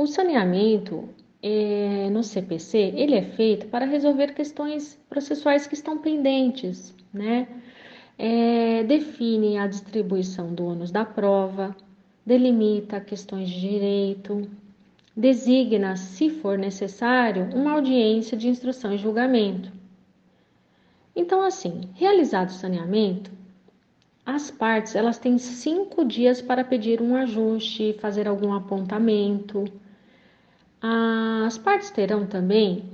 O saneamento é, no CPC ele é feito para resolver questões processuais que estão pendentes, né? É, define a distribuição do ônus da prova, delimita questões de direito, designa, se for necessário, uma audiência de instrução e julgamento. Então, assim, realizado o saneamento, as partes elas têm cinco dias para pedir um ajuste, fazer algum apontamento. As partes terão também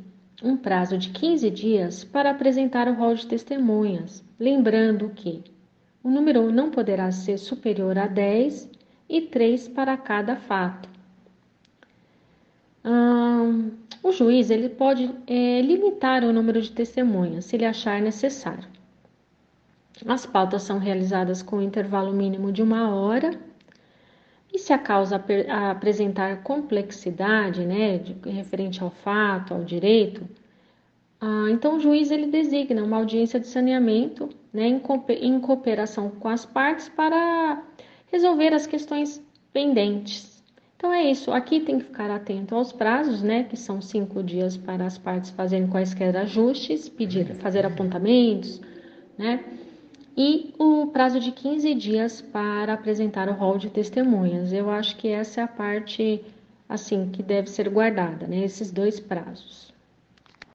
um prazo de 15 dias para apresentar o rol de testemunhas, lembrando que o número não poderá ser superior a 10 e 3 para cada fato. O juiz ele pode é, limitar o número de testemunhas se ele achar necessário. As pautas são realizadas com intervalo mínimo de uma hora. E se a causa apresentar complexidade, né, referente ao fato, ao direito, ah, então o juiz ele designa uma audiência de saneamento, né, em, em cooperação com as partes para resolver as questões pendentes. Então é isso. Aqui tem que ficar atento aos prazos, né, que são cinco dias para as partes fazerem quaisquer ajustes, pedir, fazer apontamentos, né e o prazo de 15 dias para apresentar o rol de testemunhas. Eu acho que essa é a parte assim que deve ser guardada, né? Esses dois prazos.